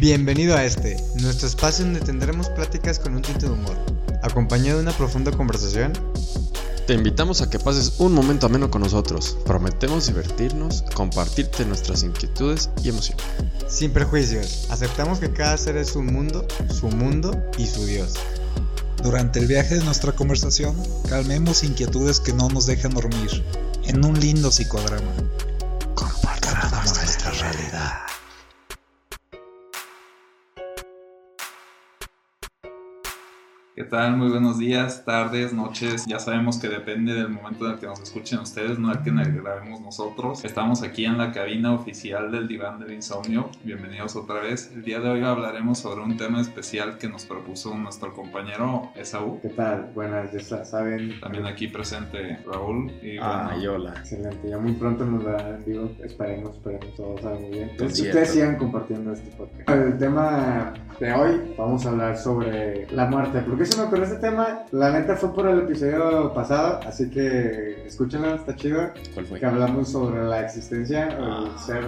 Bienvenido a este, nuestro espacio donde tendremos pláticas con un tinte de humor, acompañado de una profunda conversación. Te invitamos a que pases un momento ameno con nosotros. Prometemos divertirnos, compartirte nuestras inquietudes y emociones. Sin prejuicios, aceptamos que cada ser es un mundo, su mundo y su Dios. Durante el viaje de nuestra conversación, calmemos inquietudes que no nos dejan dormir, en un lindo psicodrama. Tal? Muy buenos días, tardes, noches. Ya sabemos que depende del momento en el que nos escuchen ustedes, no el que grabemos nosotros. Estamos aquí en la cabina oficial del Diván del Insomnio. Bienvenidos otra vez. El día de hoy hablaremos sobre un tema especial que nos propuso nuestro compañero Esaú. ¿Qué tal? Buenas, ya saben. También aquí presente Raúl. Y ah, y hola. Excelente, ya muy pronto nos darán en vivo. Esperemos, esperemos, todo salga muy bien. Ustedes sigan compartiendo este podcast. El tema de hoy, vamos a hablar sobre la muerte. ¿Por qué se me ocurrió este tema? La neta fue por el episodio pasado, así que escúchenlo, está chido. ¿Cuál fue? Que hablamos sobre la existencia, el Ah. ser,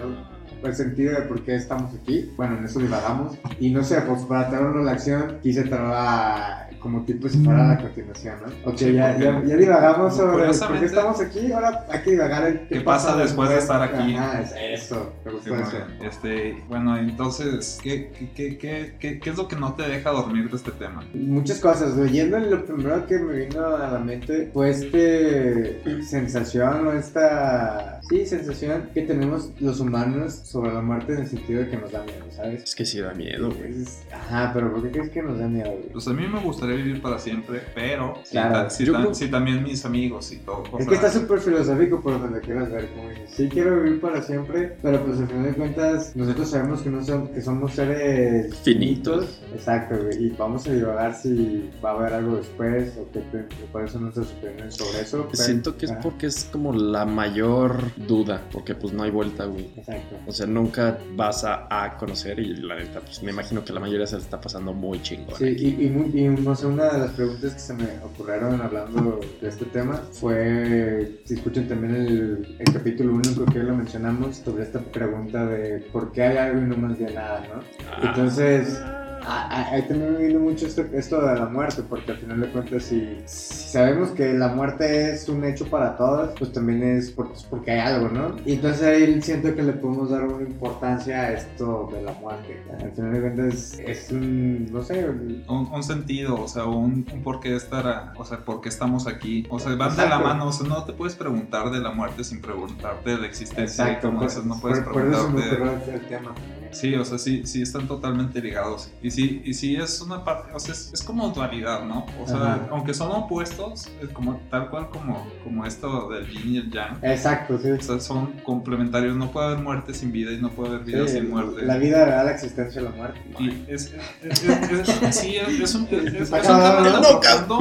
el sentido de por qué estamos aquí. Bueno, en eso divagamos. Y no sé, pues para traer una relación, quise traer como tipo si fuera la continuación, ¿no? Ok, Sí, ya, ya, ya divagamos sobre por qué estamos aquí, ahora hay que divagar en ¿Qué pasa después de estar aquí? Ah, eso, me Sí, gustó bueno, eso. este, bueno, entonces, ¿qué, qué, qué, qué, qué, qué es lo que no te deja dormir de este tema? Muchas cosas, leyendo lo primero que me vino a la mente fue este sensación o esta sí, sensación que tenemos los humanos sobre la muerte en el sentido de que nos da miedo, ¿sabes? Es que sí da miedo, güey. Ajá, pero ¿por qué crees que nos da miedo? güey? Pues a mí me gustaría vivir para siempre, pero sí, Claro, ta- sí, yo ta- creo- sí también mis amigos y todo. Es que está súper filosófico por donde quieras ver, como dices, sí quiero vivir para siempre, pero pues al final de cuentas nosotros sabemos que, no son, que somos seres Finitos. Exacto, güey, y vamos a divagar si va a haber algo después o qué te- cuáles son nuestras opiniones sobre eso. pero- Siento que es Ajá, porque es como la mayor duda, porque pues no hay vuelta, güey. Exacto. O sea, nunca vas a, a conocer y la neta, pues me imagino que la mayoría se le está pasando muy chingón. Sí, y, y, muy- y, no sé, una de las preguntas que se me ocurrieron hablando de este tema fue, si escuchan también el, el capítulo 1, creo que lo mencionamos, sobre esta pregunta de por qué hay algo y no más de nada, ¿no? Ah, Entonces, ahí también me vino mucho esto, esto de la muerte, porque al final de cuentas, si, si sabemos que la muerte es un hecho para todos, pues también es por- porque hay algo, ¿no? Y entonces ahí siento que le podemos dar una importancia a esto de la muerte. Al final de cuentas, es un, no sé, un- un, sentido, o sea, un, un por qué estar, a- o sea, por qué estamos aquí. O sea, van de la mano, o sea, no te puedes preguntar de la muerte sin preguntarte de la existencia. Exacto, como por, dices, no puedes por- por eso me preguntarte. el tema. Sí, o sea, sí, sí están totalmente ligados. Y sí, y sí es una parte, o sea, es, es como dualidad, ¿no? O sea, Ajá. aunque son opuestos, es como tal cual como, como esto del yin y el yang. Exacto, sí. O sea, son complementarios. No puede haber muerte sin vida y no puede haber vida Sí, sin muerte. La vida da la existencia a la muerte. Y es, es, es- es- sí, es, un, es, un tema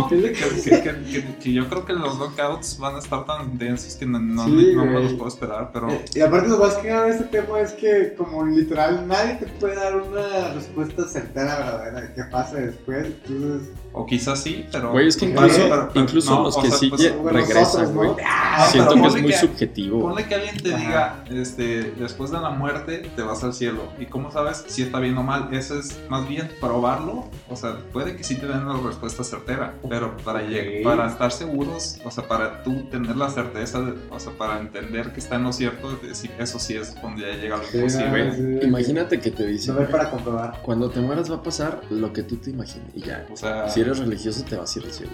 que, que, que, que- yo creo que los knockouts van a estar tan densos que no, no, Sí, no me güey. los puedo esperar, pero Eh, Y aparte lo más que de este tema es que como literal nadie te puede dar una respuesta certera verdadera de qué pasa después. Entonces, o quizás sí, pero Güey, es que Sí, incluso, pero- pero- incluso no, los que sea, sí pues, regresan, güey. ¿no? Ah, Siento que es muy que- subjetivo. Ponle que alguien te Ajá. diga, este, después de la muerte te vas al cielo. ¿Y cómo sabes si está bien o mal? Eso es más bien probarlo. O sea, puede que sí te den la respuesta certera, pero para, lleg- Ok. para estar seguros, o sea, para tú tener la certeza, de- o sea, para entender que está en lo cierto, de decir, eso sí es donde ya llega lo Sí, imposible. no, sí. Imagínate que te dicen, para comprobar. cuando te mueras va a pasar lo que tú te imagines y ya. O sea, Si eres religioso te vas a ir al cielo.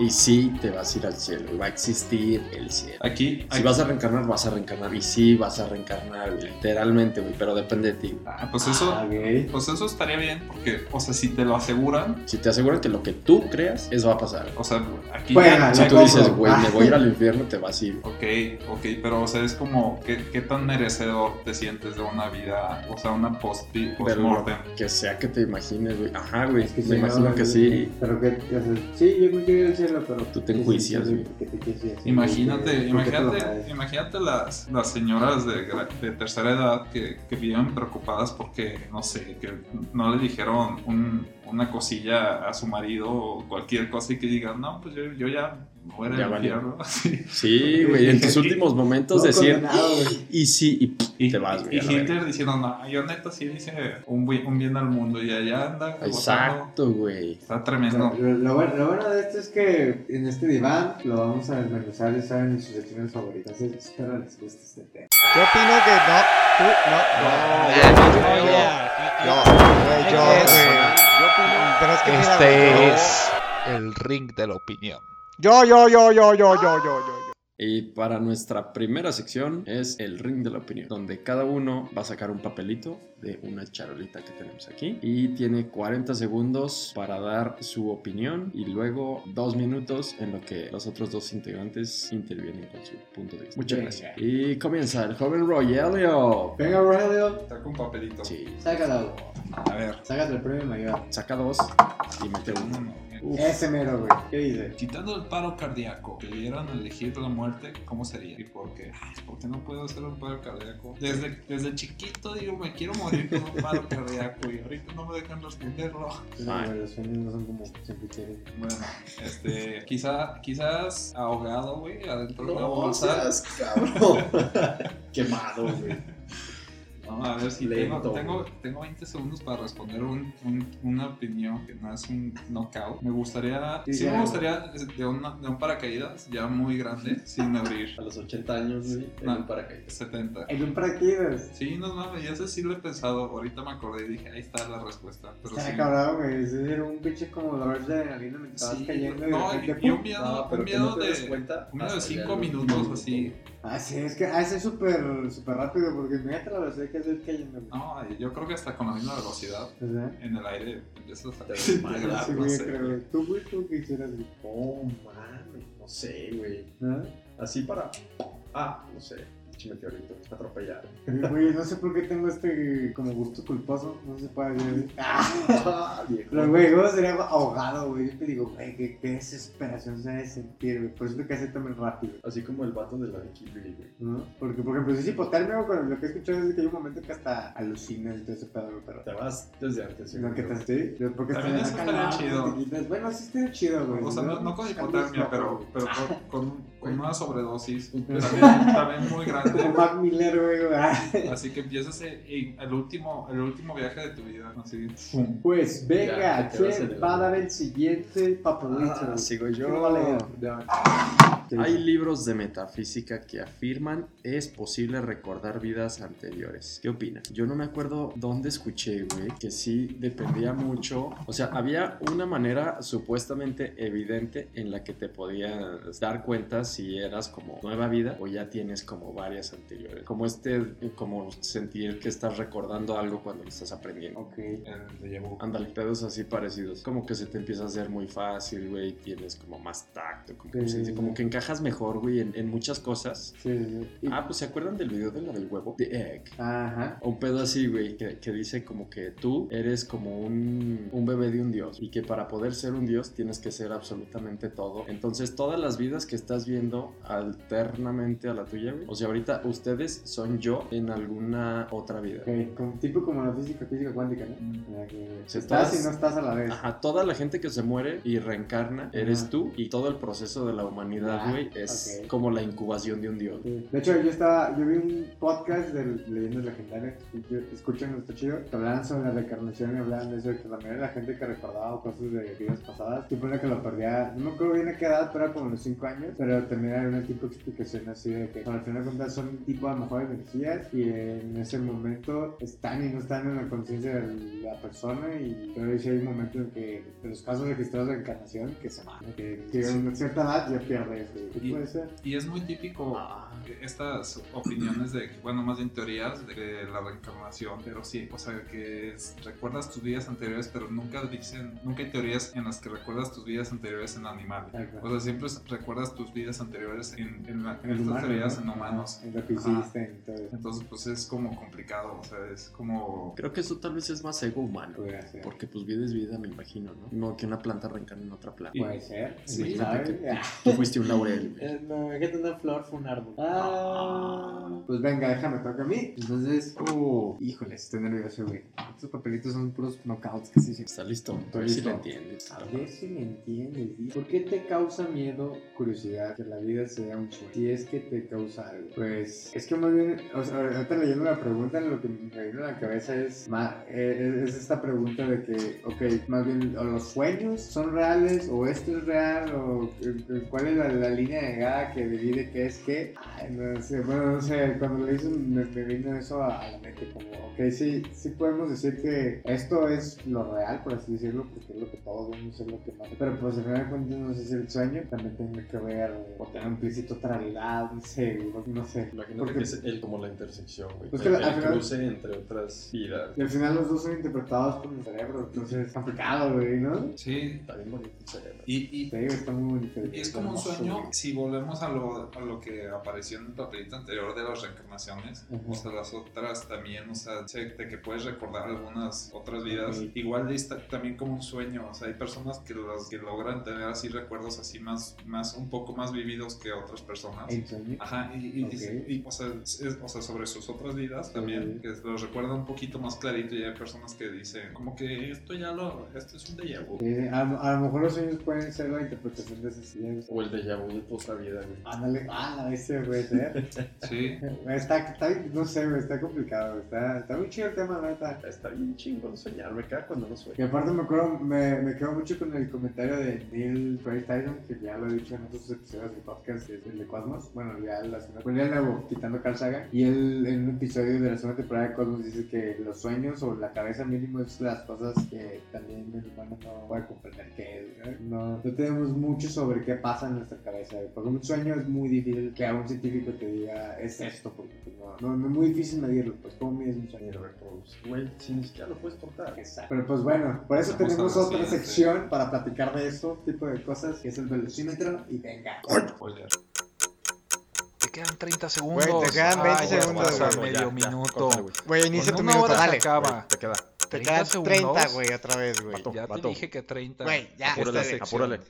Y sí, te vas a ir al cielo. y Va a existir el cielo. aquí, Si aquí- vas a reencarnar, vas a reencarnar. Y sí, vas a reencarnar, literalmente, güey. Pero depende de ti. ah, pues eso, Ah, pues eso estaría bien, porque, o sea, si te lo aseguran, Si te aseguran que lo que tú creas, eso va a pasar. o sea, aquí Bueno, ya- Si tú compro. dices, güey, me voy a ir al infierno, te vas a ir. Ok, ok, pero o sea, es como, ¿qué, qué tan merecedor te sientes de una vida, o sea, una post-mortem? que sea que te imagines, güey. Ajá, güey. Es que me sí, imagino no, que sí. Pero que, o sea, sí, yo me quiero ir al pero Tú te sí, sí, sí, sí, Imagínate, que- ¿por qué te lo imagínate, imagínate las, las señoras de, gra- de tercera edad que, que viven preocupadas porque, no sé, que no le dijeron un- una cosilla a su marido o cualquier cosa y que digan, no, pues yo, yo ya fuera Ya del valió. infierno. Sí. Sí, güey, en tus últimos momentos decir, güey. y sí, y, pff, Y, te vas, güey. y. Hitler diciendo, no, yo neta sí dice un, bien al mundo y allá anda. Exacto, güey. Está tremendo. Lo, lo bueno, lo bueno de esto es que en este diván lo vamos a desmenuzar y saben sus secciones favoritas. Espero les guste este tema. Yo opino que no, tú, no, no, yo, yo, güey, yo, Este el de la opinión. Yo, yo, yo, yo, yo, yo, yo, yo, yo. Y para nuestra primera sección es el ring de la opinión, donde cada uno va a sacar un papelito de una charolita que tenemos aquí y tiene 40 segundos para dar su opinión y luego dos minutos en lo que los otros dos integrantes intervienen con su punto de vista. Muchas Venga. gracias. Y comienza el joven Rogelio. Venga, Rogelio, Saca un papelito. Sí, sácalo. A ver. Sácate el premio mayor. saca dos y mete uno. Uf. Ese mero, güey. ¿Qué dice? Quitando el paro cardíaco, que dieran a elegir la muerte, ¿cómo sería? ¿Y por qué? Ay, ¿por qué no puedo hacer un paro cardíaco? Desde, desde chiquito digo, me quiero morir con un paro cardíaco y ahorita no me dejan responderlo. Los sueños no son como siempre quieren. Bueno, este, quizá, quizás ahogado, güey, adentro de una bolsa. cabrón. Quemado, güey. No, a ver si Lento, tengo, tengo, tengo 20 segundos para responder un- un- una opinión que no es un knockout. Me gustaría, Sí, sí, me gustaría de, una- de un paracaídas ya muy grande, sin abrir. A los 80 años, güey, en No. un paracaídas. 70. En un paracaídas. Sí, no mames, ya sé sí lo he pensado. Ahorita me acordé y dije, ahí está la respuesta. Pero Está sí. cabrón, güey. Es decir, un pinche como dolor de adrenalina me estabas Sí, cayendo no, de repente, y, y un miedo, No, pero un miedo de, cuenta un miedo de hasta 5 ya minutos minuto. así. Ah, sí, es que ah, ese es súper súper rápido porque imagínate la velocidad que es cayendo. No, yo creo que hasta con la misma velocidad ¿Verdad? en el aire empiezas a Te desmayas, Sí, no sé. creo. Tú, güey, tú qué hicieras, güey. Oh, mames, no sé, güey. Así para. Ah, no sé. Pinche meteorito, atropellado. Güey, no sé por qué tengo este como gusto culposo. No se puede decir. Ah, viejo. Pero, güey, ¿cómo sería ahogado, güey? Yo te digo, güey, qué, qué desesperación se debe sentir, güey. Por eso te hace también rápido. Así como el vato de la de Kiwi, güey. ¿No? Porque, por ejemplo, si es hipotermia, lo que he escuchado es que hay un momento que hasta alucinas y todo ese pedo, güey, pero. Te vas desde antes, Lo que te sí, porque También eso estaría chido. Bueno, sí estaría chido, güey. O sea, no, no con hipotermia, pero, pero con, con, una sobredosis. También, también muy grande. Mac Miller, güey. güey. Así que empiezas el, el último, el último viaje de tu vida. Así, ¡pum! Pues venga, ¿quién va a dar el siguiente papelito? Ah, sigo yo. ¿Quién Hay libros de metafísica que afirman es posible recordar vidas anteriores. ¿Qué opinan? Yo no me acuerdo dónde escuché, güey, que sí dependía mucho. O sea, había una manera supuestamente evidente en la que te podías dar cuenta si eras como nueva vida o ya tienes como varias anteriores. Como este, como sentir que estás recordando algo cuando lo estás aprendiendo. Ok. Vu. Ándale, pedos así parecidos. Como que se te empieza a hacer muy fácil, güey. Tienes como más tacto. Como, que Sí. se- como que encajas mejor, güey, en, en muchas cosas. Sí, sí. sí. Ah, pues ¿se acuerdan del video de la del huevo? The Egg. Ajá. Un pedo así, güey, que, que dice como que tú eres como un, un bebé de un dios y que para poder ser un dios tienes que ser absolutamente todo. Entonces todas las vidas que estás viendo alternamente a la tuya, güey. O sea, ahorita ustedes son yo en alguna otra vida. Ok, como, tipo como la física, física cuántica, ¿no? Mm. Que estás estás- y no estás a la vez. Ajá, toda la gente que se muere y reencarna eres Ajá. tú y todo el proceso de la humanidad, Ah, güey, es como la incubación de un dios. Sí. De hecho, yo estaba, yo vi un podcast de leyendas legendarias, escuchan, está chido, que hablaban sobre la reencarnación y hablaban de eso, que de la gente que recordaba cosas de vidas pasadas, supone que lo perdía, no me acuerdo bien a qué edad, pero era como los 5 años, pero también hay una tipo de explicación así de que, al final de cuentas, son tipo a lo mejor energías y en ese momento están y no están en la conciencia de la persona y pero sí hay un momento en que, de los casos registrados de encarnación, que se van, que, que una cierta edad ya pierde eso. ¿Qué Y- puede ser? Y es muy típico estas opiniones de, bueno, más bien teorías de la reencarnación, pero sí, o sea, que es- recuerdas tus vidas anteriores, pero nunca dicen, nunca hay teorías en las que recuerdas tus vidas anteriores en animales. Exacto. O sea, siempre recuerdas tus vidas anteriores en, en, la- en En el estas humano, teorías ¿no? en humanos. En lo que hiciste, en todo eso. Entonces, pues es como complicado, o sea, es como... Creo que eso tal vez es más ego humano. Porque pues vida es vida, me imagino, ¿no? No que una planta reencarne en otra planta. Puede ser. Sí, ¿quién Imagínate sabe? que tú fuiste un laurel. Eh, No, imagínate una flor fue un árbol. Ah. Pues venga, déjame, toca a mí. Entonces, uh, híjole, estoy nervioso, güey. Estos papelitos son puros knockouts casi siempre. Está listo. A ver si lo entiendes. A ver si me entiendes. ¿y ¿Por qué te causa miedo, curiosidad, que la vida sea un sueño? Si es que te causa algo. Pues es que más bien, o sea, ahorita leyendo la pregunta, lo que me vino a la cabeza es, ma- eh, es, es esta pregunta de que, ok, más bien, o los sueños son reales, o esto es real, o eh, eh, cuál es la, la línea de gada que divide qué es qué. Sé, bueno, no sé, cuando lo hice me, me vino eso a, a la mente, como, ok, sí, sí podemos decir que esto es lo real, por así decirlo, porque es lo que todos vemos, es lo que más. Pero pues al final de cuentas, no sé si el sueño también tenga que ver, o tener implícito otra realidad, no sé, no, no sé. Imagínate Porque- que es el, como la intersección, güey. Pues el, que al el final- cruce entre otras vidas. Y al final los dos son interpretados por mi cerebro, entonces es complicado, güey, ¿no? Sí, Está bien bonito el cerebro. y, y digo, está muy bonito. es como un sueño, güey. si volvemos a lo, a lo que apareció en el papelito anterior de las reencarnaciones, Ujú. o sea, las otras también, o sea, sé de que puedes recordar algunas otras vidas, Ok. igual está también como un sueño, o sea, hay personas que, los, que logran tener así recuerdos así más, más, un poco más vividos que otras personas. Ajá, y, y- Ok. y, o, sea, es- o sea, sobre sus otras vidas también, que los recuerda un poquito más clarito y hay personas que dicen, como que esto ya lo, esto es un déjà vu. Sí, a, a lo mejor los sueños pueden ser la interpretación de esas ideas. O el déjà vu de tu otra vida, güey. Ándale, ah, ese puede ser. Sí, Está, está, no sé, está complicado, está, está muy chido el tema, la neta. Está bien chingón soñar, me caga cuando no Y sueño. aparte me acuerdo, me, me quedo mucho con el comentario de Neil deGrasse Tyson, que ya lo he dicho en otros episodios del podcast, que es el de Cosmos. Bueno, ya la segunda, pues ya el nuevo, quitando Carl Sagan. Y él en un episodio de la segunda temporada de Cosmos dice que los sueños o la cabeza mínimo es las cosas que también el humano no puede comprender que es. ¿no? No, tenemos mucho sobre qué pasa en nuestra cabeza. Porque un sueño es muy difícil que a un científico te diga es esto, porque pues, no, no, no es muy difícil medirlo. Pues, ¿cómo mides un? Mierda, pues, Güey, si ni siquiera lo puedes contar. Exacto. Pero pues bueno, por eso Vamos tenemos otra siguiente. sección para platicar de eso, tipo de cosas, que es el velocímetro y venga. spoiler. Te quedan 30 segundos. Güey, te quedan 20 Ah, ya segundos, güey. medio minuto. córtale, güey. Inicia tu minuto, dale. acaba. Güey, Te queda. Te 30 quedan segundos. 30, güey, otra vez, güey. Ya te Vato. dije que 30. Güey, ya, Apúrale, apúrale.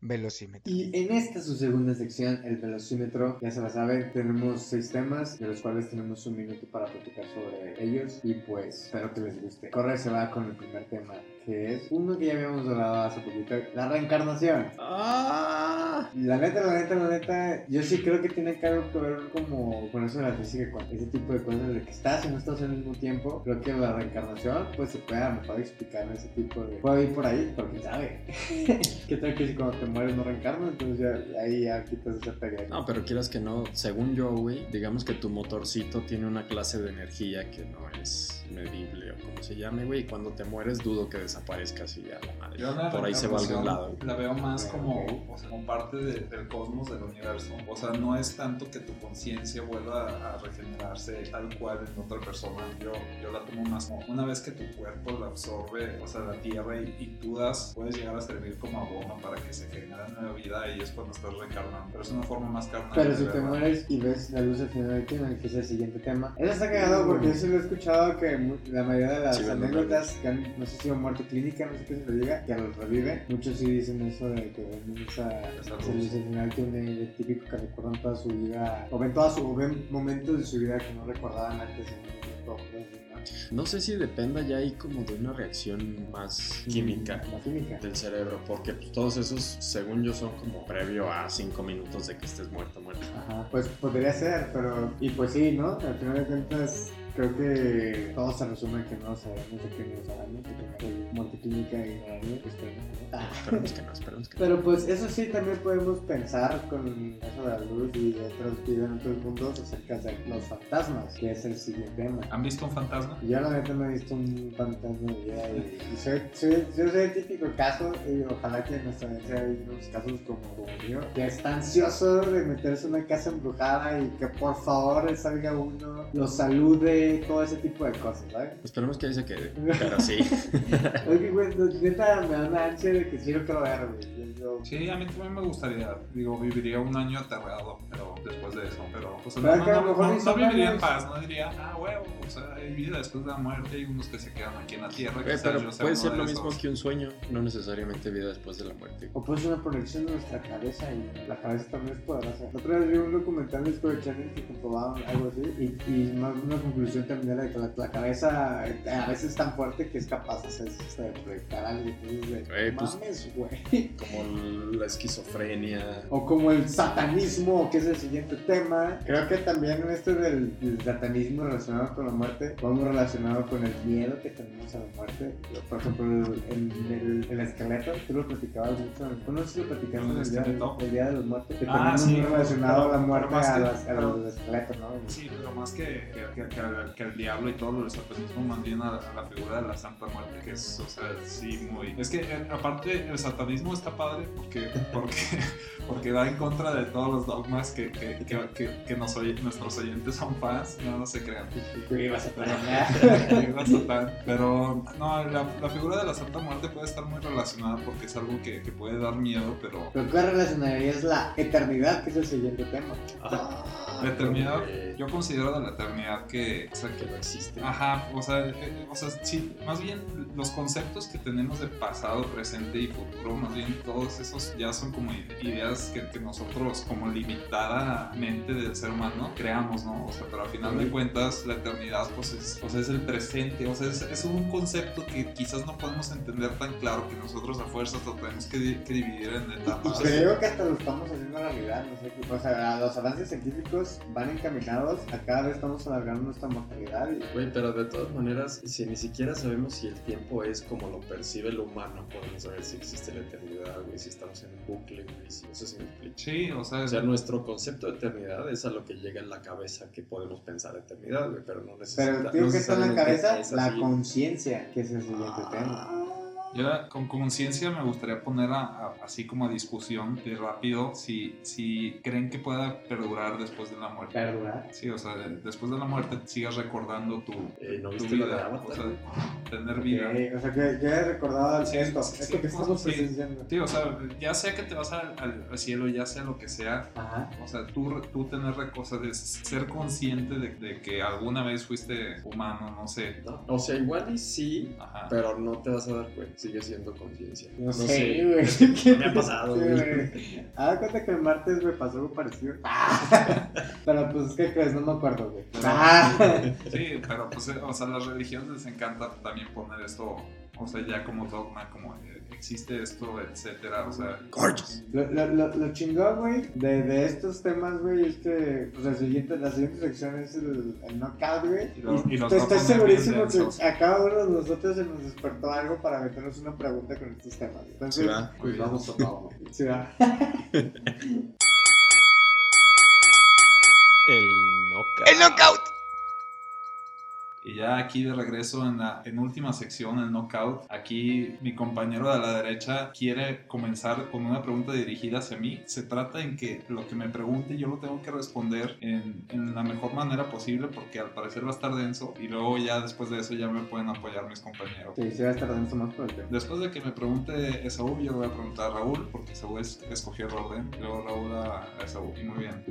Velocímetro. Y en esta su segunda sección, el velocímetro, ya se la saben, tenemos seis temas, de los cuales tenemos un minuto para platicar sobre ellos y pues espero que les guste. Corre se va con el primer tema, que es uno que ya habíamos hablado hace poquito, la reencarnación. ¡Ah! La neta, la neta, la neta, yo sí creo que tiene algo que ver como con eso de la física, con ese tipo de cosas de que estás y no estás al mismo tiempo. Creo que la reencarnación, pues se puede a lo mejor explicar ese tipo de. Puede ir por ahí, quién sabe. ¿Qué tal que si cuando te mueres no reencarnas? Entonces ya ahí ya quitas esa pelea. No, pero quieras que no, según yo, güey, digamos que tu motorcito tiene una clase de energía que no es medible o como se llame, güey, y cuando te mueres dudo que desaparezcas y ya la madre. Yo la Por ahí se va a algún lado. La veo más como, o sea, como parte de- del cosmos, del universo. O sea, no es tanto que tu conciencia vuelva a, a regenerarse tal cual en otra persona. Yo, yo la tomo más como una vez que tu cuerpo la absorbe, o sea, la tierra y, y tú das, puedes llegar a servir como abono para que se genere nueva vida y es cuando estás reencarnando. Pero es una forma más carnal. Pero si te mueres y ves la luz al final del túnel, que es el siguiente tema. Eso está cagado porque yo sí lo he escuchado que la mayoría de las Sí, anécdotas que han, no sé si han muerte clínica, no sé qué se le diga, que los revive. Muchos sí dicen eso de que ven esa, al final túnel, el típico que recuerdan toda su vida, o ven, toda su, o ven momentos de su vida que no recordaban antes en un momento. ¿no? No sé si dependa ya ahí como de una reacción más química. La química. del cerebro, porque pues, todos esos, según yo, son como previo a cinco minutos de que estés muerto, muerto. Ajá, pues podría ser, pero. Y pues sí, ¿no? Al final de cuentas, creo que todo se resume en que no sabemos de qué nos sabemos, que hay muerte clínica y que que no. Ah. Esperemos que no, esperemos que no. Pero pues eso sí también podemos pensar con eso de la luz y de otros vidas en otros mundos acerca de los fantasmas, que es el siguiente tema. ¿Han visto un fantasma? Yo la neta no he visto un fantasma de vida y, y soy, soy, yo soy el típico caso y ojalá que en nuestra audiencia hay unos casos como, como el mío, que está ansioso de meterse en una casa embrujada y que por favor salga uno, lo salude, todo ese tipo de cosas, ¿sabes? Esperemos que ahí se quede, pero sí. Es que, güey, neta me da una ansia de que sí lo quiero ver, güey. Yo- Sí, a mí también me gustaría, digo, viviría un año aterrado, pero después de eso, pero pues no, viviría en paz, no diría, ah, huevo, o sea, hay vida después de la muerte, hay unos que se quedan aquí en la tierra, quizás pero yo puede ser lo esos. mismo que un sueño, no necesariamente vida después de la muerte. O puede ser una proyección de nuestra cabeza y la cabeza también es poderosa. La otra vez vi un documental de Discovery Channel que comprobaban algo así y, y más una conclusión también era que la, la cabeza eh, a veces es tan fuerte que es capaz de, hacer, de proyectar algo. Entonces, de, Güey, pues- mames, güey. Como la esquizofrenia. O como el satanismo, que es el siguiente tema. Creo que también esto del, del satanismo relacionado con la muerte, vamos relacionado con el miedo que tenemos a la muerte. Por ejemplo, el, el, el esqueleto, tú lo platicabas mucho. ¿Tú no sé si lo platicaste ¿El en el día, el día de los muertos? Que Ah, sí, muy relacionado pero- a la muerte más a, que- las- a pero- los esqueletos, ¿no? Sí, pero más que, que, que, que que el diablo y todo lo del satanismo mantiene a, a la figura de la Santa Muerte, que es, o sea, sí, muy... Es que eh, aparte el satanismo está padre porque, porque, porque va en contra de todos los dogmas que, que, que, que, nos nuestros oyentes son fans, no, no se crean. Pero, Satán. No, la, la figura de la Santa Muerte puede estar muy relacionada porque es algo que, que puede dar miedo, pero Pero ¿qué relacionarías la eternidad, que es el siguiente tema? La eternidad, yo considero de la eternidad que, o sea, que no existe. Ajá, o sea, eh, o sea, sí, más bien los conceptos que tenemos de pasado, presente y futuro, más bien todos esos ya son como ide- ideas que, que nosotros como limitada mente del ser humano creamos, ¿no? O sea, pero al final de cuentas la eternidad pues es, sea, es el presente, o sea, es, es un concepto que quizás no podemos entender tan claro que nosotros a fuerzas lo tenemos que, di- que dividir en etapas. creo que hasta lo estamos haciendo realidad, no sé qué. O sea, los avances científicos van encaminados a cada vez estamos alargando nuestra mortalidad. Y, Güey, pero de todas maneras, si ni siquiera sabemos si el tiempo es como lo percibe el humano, podemos saber si existe la eternidad, güey, si estamos en un bucle, güey, si eso se me explica. Sí, o sea, O sea, nuestro concepto de eternidad es a lo que llega en la cabeza que podemos pensar eternidad, güey, pero no necesita, pero digo no que está en la cabeza es la conciencia, que es el siguiente tema. Yo con conciencia me gustaría poner a- a- así como a discusión de rápido si, si creen que pueda perdurar después de la muerte. ¿Perdurar? Sí, o sea, de- después de la muerte sigas recordando tu, Eh, ¿No tu viste vida, o sea, tener vida. O sea, que ya he recordado Sí, esto, sí, esto sí, que estamos sí. presenciando. Sí, o sea, ya sea que te vas al, al- al cielo, ya sea lo que sea, Ajá. o sea, tú, tú tener cosas de ser consciente de, de que alguna vez fuiste humano, no sé. No, O sea, igual y sí, Ajá. pero no te vas a dar cuenta, sigue siendo conciencia. No, sé, güey. No me ha pasado, Sí, güey. Ah, cuenta que el martes me pasó algo parecido. Pero pues, ¿qué crees? No me acuerdo, güey. Ah. Sí, pero pues, eh, o sea, a las religiones les encanta también poner esto, o sea, ya como dogma, como eh, existe esto, etcétera, o sea. Gorgeous. Lo, lo, lo, lo chingón, güey, de, de estos temas, güey, es que pues, el siguiente, la siguiente sección es el, el knockout, güey. Y los- y los estoy segurísimo que a cada uno de nosotros se nos despertó algo para meternos una pregunta con estos temas. Entonces, Sí, va. pues vamos a todo. Sí, va. El knockout. Y ya aquí de regreso en la en última sección, el knockout, aquí mi compañero de la derecha quiere comenzar con una pregunta dirigida hacia mí. Se trata en que lo que me pregunte yo lo tengo que responder en, en la mejor manera posible porque al parecer va a estar denso y luego ya después de eso ya me pueden apoyar mis compañeros. Sí, sí va a estar dando más tema. Después de que me pregunte Esaú, yo le voy a preguntar a Raúl, porque Esaú es- escogió el orden. Luego Raúl a, a Esaú. Y muy bien.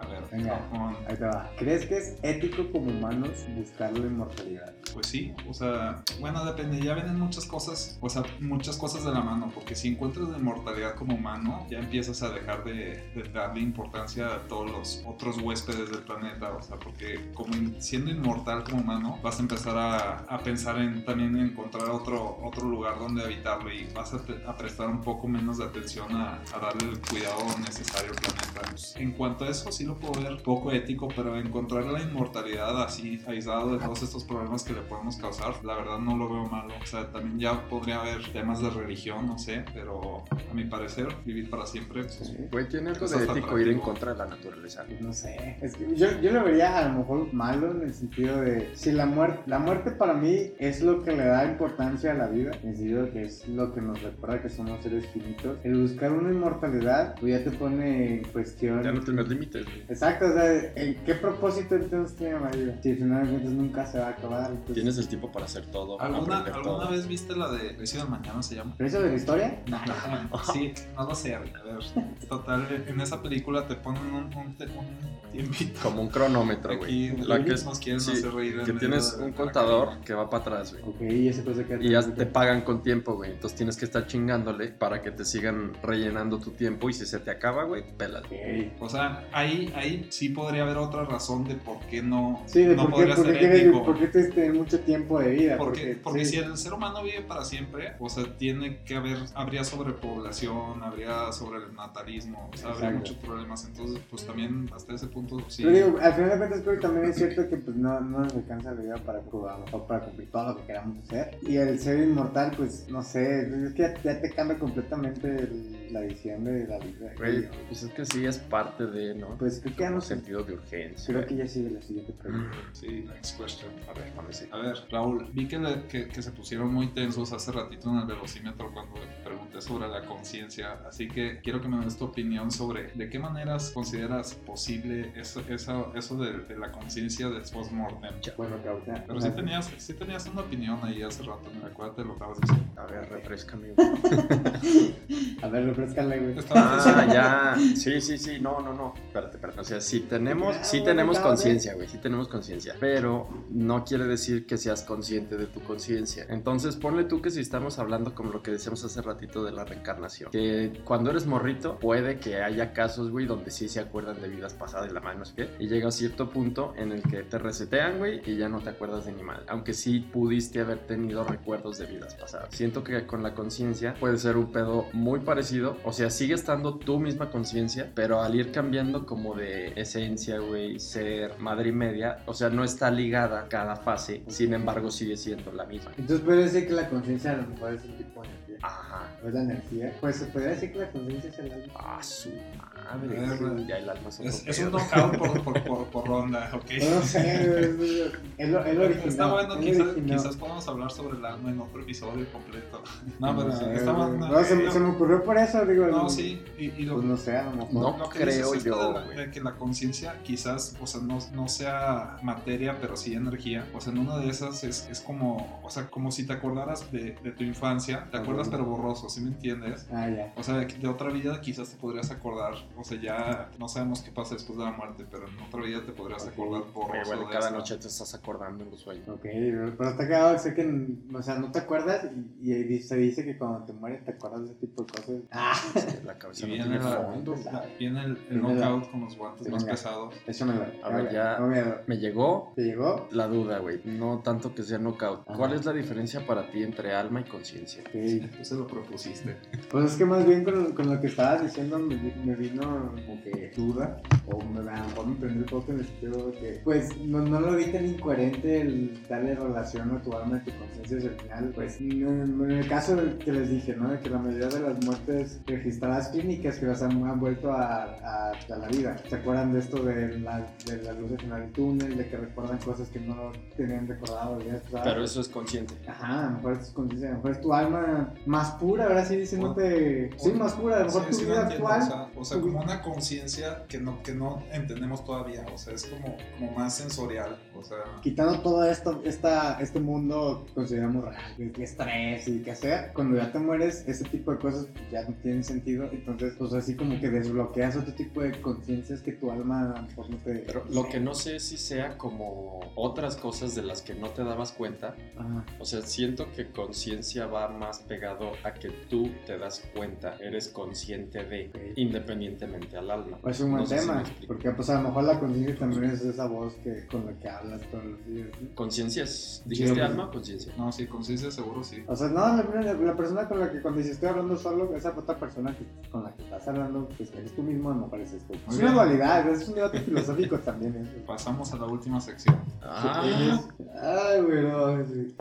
A ver, Venga. Ahí te va. ¿Crees que es ético como humanos buscar la inmortalidad? pues sí, o sea, bueno, depende. Ya vienen muchas cosas, o sea, muchas cosas de la mano, porque si encuentras la inmortalidad como humano, ya empiezas a dejar de, de darle importancia a todos los otros huéspedes del planeta, o sea, porque como siendo inmortal como humano, vas a empezar a, a pensar en también encontrar otro, otro lugar donde habitarlo y vas a, a prestar un poco menos de atención a, a darle el cuidado necesario al planeta. Pues, en cuanto a eso, sí lo puedo ver poco ético, pero encontrar la inmortalidad así aislado de todos estos problemas que le podemos causar, la verdad no lo veo malo. O sea, también ya podría haber temas de religión, no sé, pero a mi parecer, vivir para siempre, pues, Güey, tiene algo de ético ir en contra de la naturaleza. No sé. Es que yo, yo lo vería a lo mejor malo en el sentido de si la muerte, la muerte para mí es lo que le da importancia a la vida, en el sentido de que es lo que nos recuerda que somos seres finitos. El buscar una inmortalidad, pues ya te pone en cuestión. Ya no tienes límites, güey. Exacto, o sea, ¿en qué propósito entonces tiene la vida? Si al final de cuentas nunca se va a acabar, entonces Tienes el tiempo para hacer todo, ¿Alguna, aprender ¿alguna todo. vez viste la de Precio del Mañana se llama? ¿Pero eso de la historia? No, no, sí, no lo sé, a ver. Total, en esa película te ponen un, un, tiempito. Como un cronómetro, güey. La que es- nos quieren sí, hacer reír. en que tienes de un contador que va para atrás, güey. Ok, y esa cosa que... Y ya te pagan con tiempo, güey. Entonces tienes que estar chingándole para que te sigan rellenando tu tiempo. Y si se te acaba, güey, pelas. Ok. O sea, ahí, ahí sí podría haber otra razón de por qué no, Sí, de no por, qué, podría qué ser por qué que tener mucho tiempo de vida. Porque, porque sí. si el ser humano vive para siempre, o sea, tiene que haber, habría sobrepoblación, habría sobrenatalismo, o sea, habría muchos problemas. Entonces, pues también hasta ese punto sí. Pero digo, al final de cuentas creo que también es cierto que pues no, no nos alcanza la vida para, mejor para cumplir todo lo que queramos hacer. Y el ser inmortal, pues no sé, es que ya, ya te cambia completamente el- la visión de la vida. Güey, pues es que sí es parte de, ¿no? Pues creo que ya no sentido de urgencia. Creo que ya sigue la siguiente pregunta. Sí, next question. A ver, vamos a ver. A ver, Raúl, vi que, le- que, que se pusieron muy tensos hace ratito en el velocímetro cuando pregunté sobre la conciencia, así que quiero que me des tu opinión sobre de qué maneras consideras posible eso, eso, eso de, de la conciencia del post-mortem. Bueno, que ahorita. Pero sí tenías, sí tenías una opinión ahí hace rato, ¿no? acuérdate de lo que estabas diciendo. A ver, refrescame. A ver, refrescale, güey. Ah, ya. Sí, sí, sí. No, no, no. Espérate, espérate. O sea, sí tenemos, sí tenemos cabrón. conciencia, güey. Sí tenemos conciencia. Pero no quiere decir que seas consciente de tu conciencia. Entonces, ponle tú que si estamos hablando como lo que decíamos hace ratito de la reencarnación. Que cuando eres morrito, puede que haya casos, güey, donde sí se acuerdan de vidas pasadas y la madre no sé qué. Y llega a cierto punto en el que te resetean, güey, y ya no te acuerdas de ni mal. Aunque sí pudiste haber tenido recuerdos de vidas pasadas. Siento que con la conciencia puede ser un pedo muy parecido. O sea, sigue estando tu misma conciencia, pero al ir cambiando como de esencia, güey, ser madre y media, o sea, no está cada fase, sin embargo sigue siendo la misma. Entonces puede decir que la conciencia a lo mejor es un tipo de energía. Ajá. ¿O es la energía? Pues se podría decir que la conciencia es el alma. Ah, su madre. Güey. Ya el alma es un knockout por, por, por, por ronda, ¿ok? No sé, güey, es lo, es lo original. Está bueno, quizás, quizás podamos hablar sobre el alma en otro episodio completo. No, pero. No, se, me- se me ocurrió por eso, digo. No, sí, y, y lo, Pues no sé, a lo mejor. No lo que creo dices yo, de, la- de que la conciencia quizás, o sea, no, no sea materia, pero sí energía. O sea, en una de esas es, es como, o sea, como si te acordaras de, de tu infancia, te acuerdas pero borroso, ¿sí me entiendes? Ah, ya. O sea, de, de otra vida quizás te podrías acordar, o sea, ya no sabemos qué pasa después de la muerte, pero en otra vida te podrías Ok. acordar Güey, borroso bueno, de cada esta. noche te estás acordando en los sueños. Ok, pero está cagado, sé que, o sea, no te acuerdas y, se dice que cuando te mueres te acuerdas de ese tipo de cosas. Ah, La cabeza Y no viene, tiene fondo. viene el, el Viene la- knockout con los guantes más Venga. pesados. échamelo. A ver, ya. No miedo. Me llegó ¿Te llegó? la duda, güey. No tanto que sea knockout. Ajá. ¿Cuál es la diferencia para ti entre alma y conciencia? Ok. Tú se lo propusiste. Pues es que más bien con, con lo que estabas diciendo me vino como que duda, o me, a lo mejor me prendió el foco en el sentido de que, pues no, no lo vi tan incoherente el darle relación a tu alma y tu conciencia al final, pues no- en el caso que les dije, ¿no? De que la mayoría de las muertes registradas clínicas que las han, han vuelto a, a- a la vida, ¿se acuerdan de esto de la, de la luz al final del túnel, de que recuerdan cosas que no tenían recordado? Pero eso es consciente. Ajá, a lo mejor es conciencia, a lo mejor es tu alma más pura, ahora sí diciéndote. Sí, más pura, a lo mejor Sí, tu sí vida entiendo, actual. O sea, o sea, tu- como una conciencia que no, que no entendemos todavía. O sea, es como, como más sensorial. O sea, Quitando todo esto, esta, este mundo consideramos real, de estrés y qué hacer, cuando ya te mueres, ese tipo de cosas pues, ya no tienen sentido. Entonces, pues así como que desbloqueas otro tipo de conciencias que tu alma mejor no te. Pero lo que no sé es si sea como otras cosas de las que no te dabas cuenta. Ajá. O sea, siento que conciencia va más pegado a que tú te das cuenta, eres consciente de, Ok. Al alma. Pues es un buen No si tema, porque pues a lo mejor la conciencia también es esa voz que, con la que hablas todos los días. ¿no? ¿Conciencia es? ¿Dijiste Sí. alma o conciencia? no, sí, conciencia seguro sí. O sea, no, la, persona con la que cuando dices estoy hablando solo, esa otra persona que, con la que estás hablando, pues eres tú mismo, no pareces tú. Es una dualidad, es un debate filosófico también. ¿eh? Pasamos a la última sección. Ah, Ay, güey, no, sí.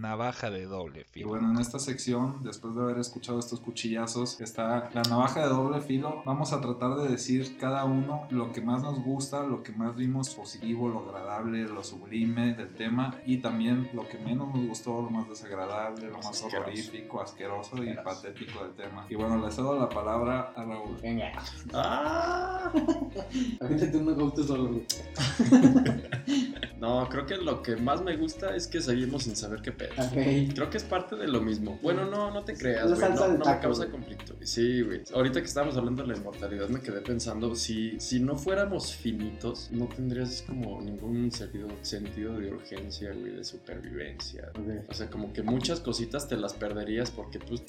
Navaja de doble Y filo. bueno, en esta sección, después de haber escuchado estos cuchillazos, está la navaja de doble filo. Vamos a tratar de decir cada uno lo que más nos gusta, lo que más vimos positivo, lo agradable, lo sublime del tema y también lo que menos nos gustó, lo más desagradable, lo más Asqueroso. horrorífico, asqueroso y Asqueroso. patético del tema. Y bueno, le cedo la palabra a Raúl. Venga. ¡Ah! Tú no gustas solo. No, creo que lo que más me gusta es que seguimos sin saber qué pedo. Ok. Creo que es parte de lo mismo. Bueno, no, no te creas, güey. No, no me causa conflicto. Sí, güey. Ahorita que estábamos hablando de la inmortalidad, me quedé pensando, si, si no fuéramos finitos, no tendrías como ningún sentido, sentido de urgencia, güey, de supervivencia. Ok. O sea, como que muchas cositas te las perderías porque, pues,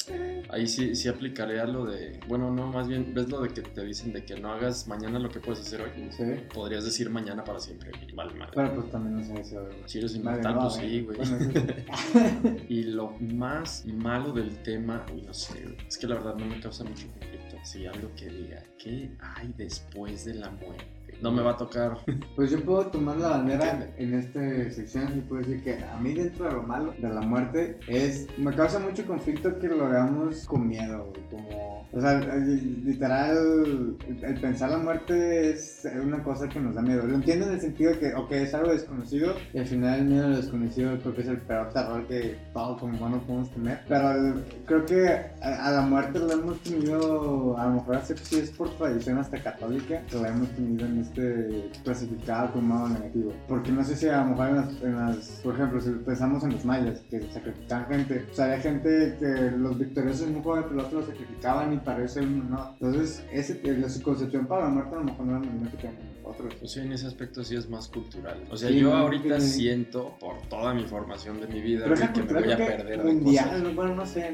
ahí sí, sí aplicaría lo de. Bueno, no, más bien, ¿ves lo de que te dicen de que no hagas mañana lo que puedes hacer hoy? Sí. Podrías decir mañana para siempre, güey. Vale. Pero pues también no sé si güey. Si eres inmortal, pues sí, güey. Y lo más malo del tema, no sé, güey, es que la verdad no me causa mucho conflicto. Si algo que diga, ¿qué hay después de la muerte? No me va a tocar. Pues yo puedo tomar la bandera en esta sección y puedo decir que a mí dentro de lo malo de la muerte es, me causa mucho conflicto que lo hagamos con miedo, como, o sea, literal, el, pensar la muerte es una cosa que nos da miedo. Lo entiendo en el sentido de que, ok, es algo desconocido y al final el miedo a lo desconocido creo que es el peor terror que todos como humanos podemos tener, pero el- creo que a, a la muerte lo hemos tenido, a lo mejor así sí es por tradición hasta católica, la hemos tenido en este clasificado como modo negativo. Porque no sé si a lo mejor en las, en las- por ejemplo, si pensamos en los mayas, que sacrificaban gente, o sea, había gente que los victoriosos en un juego de pelota los sacrificaban y para eso uno no. Entonces, ese, la, su concepción para la muerte a lo mejor no era la misma que nosotros. Pues sí, en ese aspecto sí es más cultural. O sea, Sí, yo ahorita que- siento, por toda mi formación de mi vida, Pero es que me voy a perder de mundial, cosas. ¿no? bueno, no sé.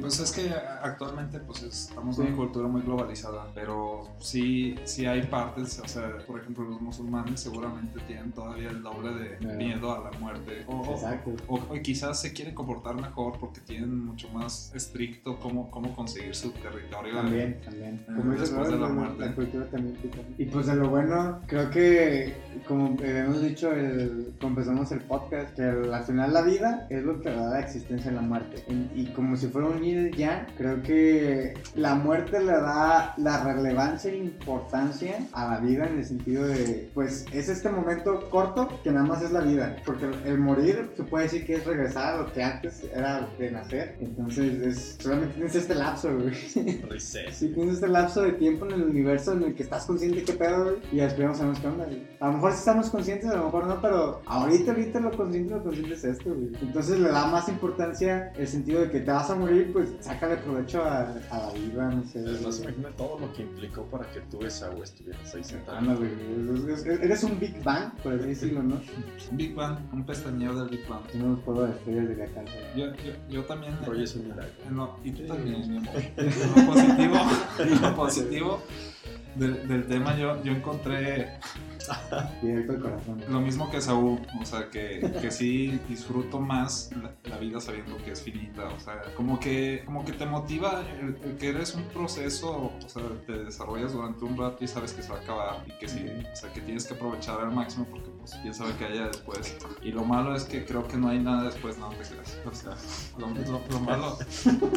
Pues es que actualmente pues estamos Sí. en una cultura muy globalizada, pero sí, sí hay partes, o sea, por ejemplo los musulmanes seguramente tienen todavía el doble de Claro. miedo a la muerte. O, Exacto. o- o quizás se quieren comportar mejor porque tienen mucho más estricto cómo, cómo conseguir su territorio. También, también. Eh, Como después de la muerte. cultura también. Y pues de lo bueno, creo que, como hemos dicho, el, empezamos el podcast, que al final la vida es lo que da la existencia a la muerte. Y, y como si fuera un yin y yang, creo que la muerte le da la relevancia e importancia a la vida en el sentido de, pues es este momento corto que nada más es la vida. Porque el, morir se puede decir que es regresar a lo que antes era de nacer. Entonces es, solamente tienes este lapso, güey. Si tienes este lapso de tiempo en el universo en el que estás consciente qué pedo, güey, y después no sabemos qué onda, güey. A lo mejor sí estamos conscientes, a lo mejor no, pero ahorita, ahorita lo consciente, lo consciente es esto, güey. Entonces le da más importancia el sentido de que te vas a morir, pues sácale provecho a, a la vida, no sé. Además, imagina todo lo que implicó para que tú esa güey estuvieras ahí sentado. Güey. Es- es- Eres un Big Bang, por así decirlo, ¿no? Big Bang, un pestañeo del Big Bang. Tenemos polvo de estrellas de la casa. Yo, yo, yo también... Roy es un milagro. En lo- y tú también, mi amor. Lo positivo, lo positivo del, del tema, yo, yo encontré Directo al corazón. lo mismo que Saúl. O sea, que, que sí disfruto más la, la vida sabiendo que es finita. O sea, como que, como que te motiva el, el que eres un proceso, o sea, te desarrollas durante un rato y sabes que se va a acabar. Y que sí, o sea, que tienes que aprovechar al máximo porque, pues, quién sabe qué haya después. Y lo malo es que creo que no hay nada después, no te creas. O sea, lo, lo- lo malo,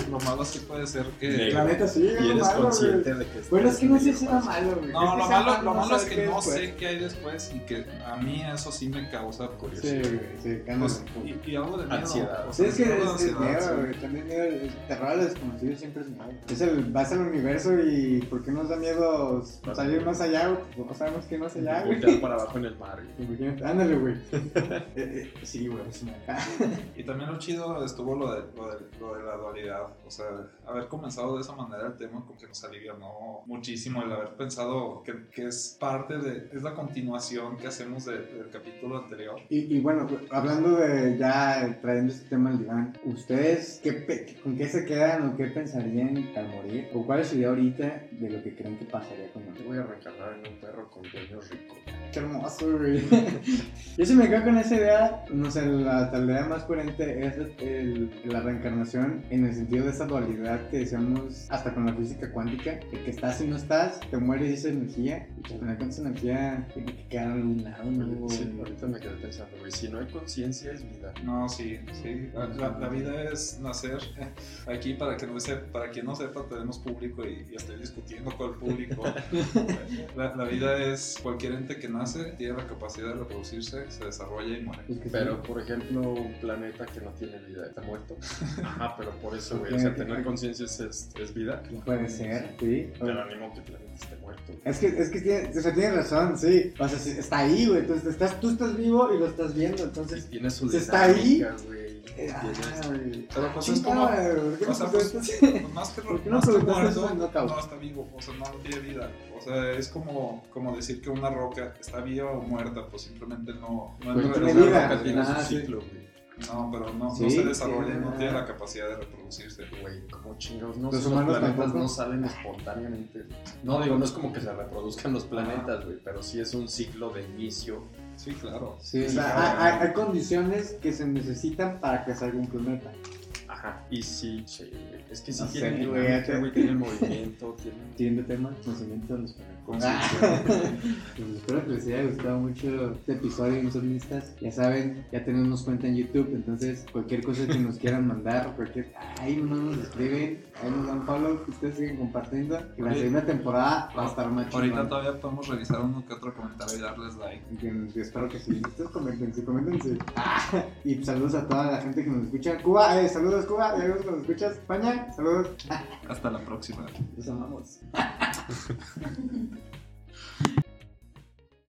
lo malo sí puede ser que. La neta sí, Y es eres malo, consciente güey. de que Bueno, es que no sé si era malo, güey. No, que lo sea malo, lo malo es que no después. sé qué hay después y que a mí eso sí me causa Sí, Curiosidad. güey, sí, que anda Pues, y, y algo de miedo. Ansiedad. o Sí, sea, es que es, es ansiedad, miedo, sí. güey. También miedo, el terror a lo desconocido siempre es miedo. Es el, vas al universo y ¿por qué nos da miedo salir más allá, güey? Pues No sabemos qué más allá, güey. Voltear para abajo en el mar. güey. Ándale, güey. Eh, eh, sí, güey, es una Y también lo chido estuvo lo de, lo, de, lo de la dualidad. O sea, haber comenzado de esa manera el tema como que nos alivianó muchísimo el haber pensado que, que es parte de, es la continuación que hacemos de- del capítulo anterior. Y, y bueno, hablando de ya trayendo este tema al diván, ¿ustedes qué, con qué se quedan o qué pensarían al morir? ¿O cuál es su idea ahorita de lo que creen que pasaría con Te nosotros? voy a reencarnar en un perro con dueños ricos. Qué hermoso, güey. Yo sí me quedo con esa idea, no sé, la, la idea más coherente es el- la reencarnación en el sentido de esa dualidad que decíamos hasta con la física cuántica, de que estás y no estás, te mueres y esa energía, y que al final con esa energía tiene que quedar a algún lado, ¿no? Sí, ahorita me quedé pensando, güey, si no hay conciencia es vida. No, sí, sí. La, la- la vida es nacer. Aquí, para que no sepa, para quien no sepa, tenemos público y, y estoy discutiendo con el público. La, la vida es cualquier ente que nace, tiene la capacidad de reproducirse, se desarrolla y muere. Es que Pero, sí. por ejemplo, un planeta que no tiene vida está muerto. Ajá, pero por eso, güey. O sea, tener conciencia es, es, vida. Puede ser, sí. Pero ni modo que el planeta esté muerto. Es que, es que tiene, o sea, tienes razón, sí. O sea, está ahí, güey. Entonces estás, tú estás vivo y lo estás viendo. Y Entonces, tiene su si está ahí, güey. Eh, ah, Tienes- güey. Pero pues es como. Chingada, güey, ¿por qué O no sea, preguntas? pues, más que, ¿Por qué no más que preguntaste muerto, no está vivo, o sea, no tiene vida. O sea, es como, como decir que una roca está viva o muerta, pues simplemente no, no entra pero en vida. roca tiene Ah, su sí. ciclo, güey. No, pero no, no Sí, se desarrolla y tiene- no tiene la capacidad de reproducirse. Güey, como chingados, no Los humanos planetas tampoco. no salen espontáneamente. No, digo, no es como que se reproduzcan los planetas, güey, pero sí es un ciclo de inicio. Sí, claro. Sí, o sea, hay, hay- hay condiciones que se necesitan para que salga un planeta. Ajá. Y sí, sí. Es que sí No sé, tienen güey, dinámica, güey, tienen movimiento, tienen Siguiente tema, conocimiento de los conciencia. Pues espero que les haya gustado mucho este episodio, mis omnistas. Ya saben, ya tenemos cuenta en YouTube, entonces cualquier cosa que nos quieran mandar, cualquier. Ahí no nos escriben, ahí nos dan follow, que ustedes siguen compartiendo. Y la segunda temporada va a estar más Ahorita todavía podemos revisar uno que otro comentario y darles like. Que- que espero que sí. Ustedes coméntense, coméntense. Ah, y saludos a toda la gente que nos escucha. Cuba, eh, saludos Cuba, ya vemos que nos escuchas. España, saludos. Hasta la próxima. Los amamos.